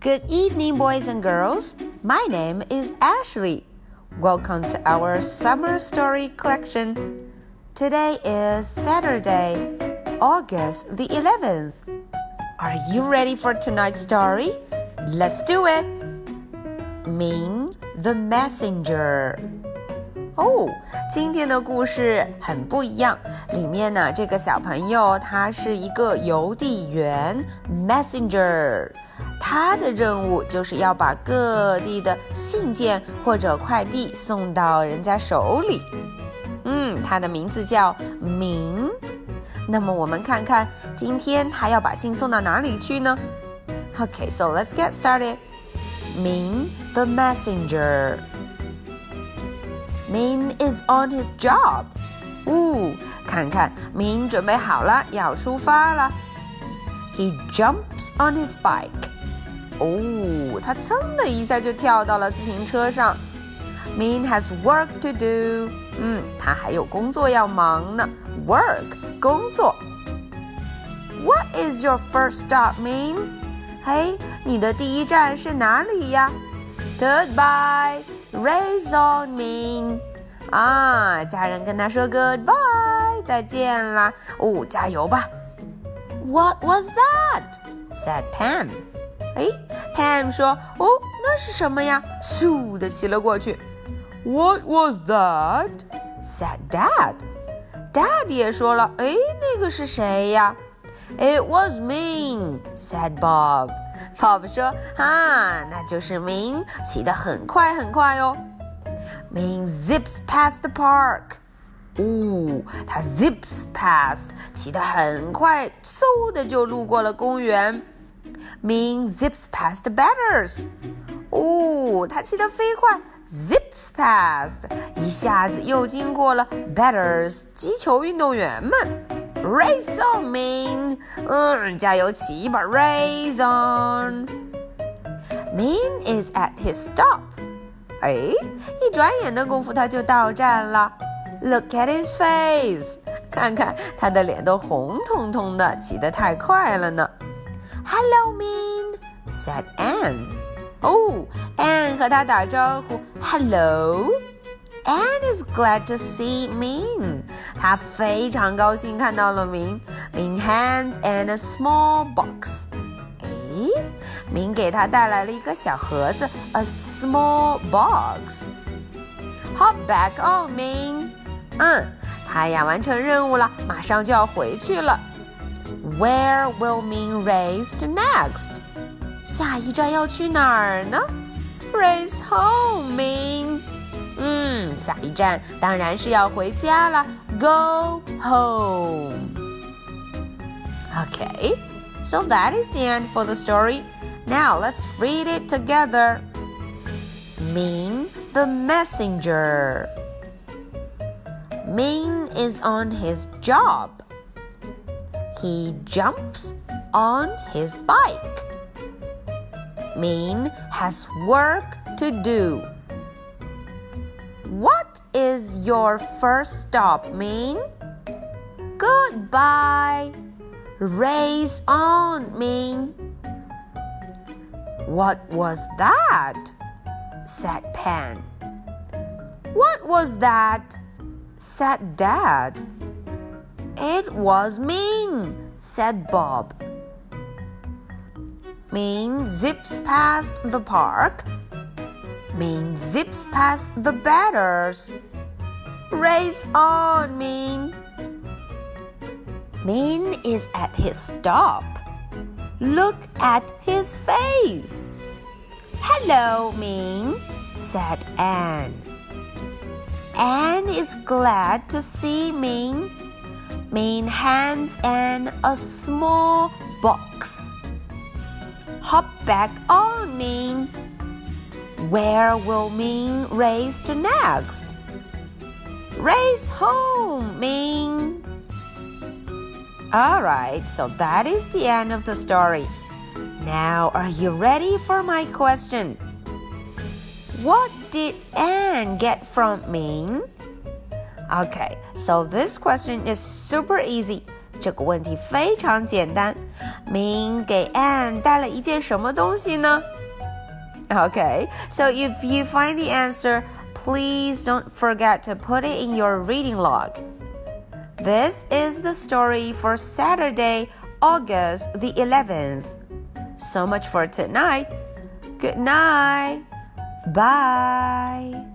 Good evening, boys and girls. My name is Ashley. Welcome to our summer story collection. Today is Saturday, August the 11th. Are you ready for tonight's story? Let's do it. Ming the Messenger. 哦，今天的故事很不一样。里面呢，这个小朋友他是一个邮递员，messenger。 他的任务就是要把各地的信件或者快递送到人家手里。嗯，他的名字叫明。那么我们看看今天他要把信送到哪里去呢？Okay, so let's get started. Ming the messenger. Ming is on his job. 呜，看看明准备好了，要出发了。He jumps on his bike. Oh, 哦，他噌的一下就跳到了自行车上。Ming has work to do，嗯，他还有工作要忙呢。Work，工作。What is your first stop, Ming？嘿，你的第一站是哪里呀？Goodbye，raise on Ming。啊，家人跟他说 goodbye，再见啦。哦，加油吧。What was that? said Pam. 哎，Pam 说：“哦，那是什么呀？”嗖的骑了过去。What was that? said Dad. Dad 也说了：“哎，那个是谁呀？”It was me, said Bob. Bob 说：“哈，那就是 Ming，，骑得很快很快哦。” Ming zips past the park. 哦，他 zips past，骑得很快，嗖的就路过了公园。Ming zips past the batters. 哦，他骑得飞快，zips past，一下子又经过了 batters 击球运动员们。Race on, Ming！嗯，加油骑吧，Race on! Ming is at his stop. 哎，一转眼的功夫他就到站了。Look at his face，看看他的脸都红彤彤的，骑得太快了呢。Hello, Ming," said Anne. Oh, Anne 哦，Anne 和他打招呼，Hello。Anne is glad to see Ming. 她非常高兴看到了明。Ming hands Anne a small box. 诶，明给她带来了一个小盒子，a small box. Hop back on, Ming. Uh, 嗯，他呀完成任务了，马上就要回去了。Where will Ming race next？下一站要去哪儿呢？Race home, Ming。嗯，下一站当然是要回家了。Go home. Okay, so that is the end for the story. Now let's read it together. Ming the messenger. Ming is on his job. He jumps on his bike. Ming has work to do. What is your first stop, Ming? Goodbye. Race on, Ming. What was that? said Pam. What was that? said Dad. It was Ming, said Bob. Ming zips past the park. Ming zips past the batters. Race on, Ming. Ming is at his stop. Look at his face. Hello, Ming, said Anne. Anne is glad to see Ming Ming hands and a small box. Hop back on, Ming. Where will Ming race to next? Race home, Ming. Alright, so that is the end of the story. Now, are you ready for my question? What did Anne get from Ming? Okay, so this question is super easy. 这个问题非常简单。明给 Anne 带了一件什么东西呢？Okay, so if you find the answer, please don't forget to put it in your reading log. This is the story for Saturday, August the 11th. So much for tonight. Good night. Bye.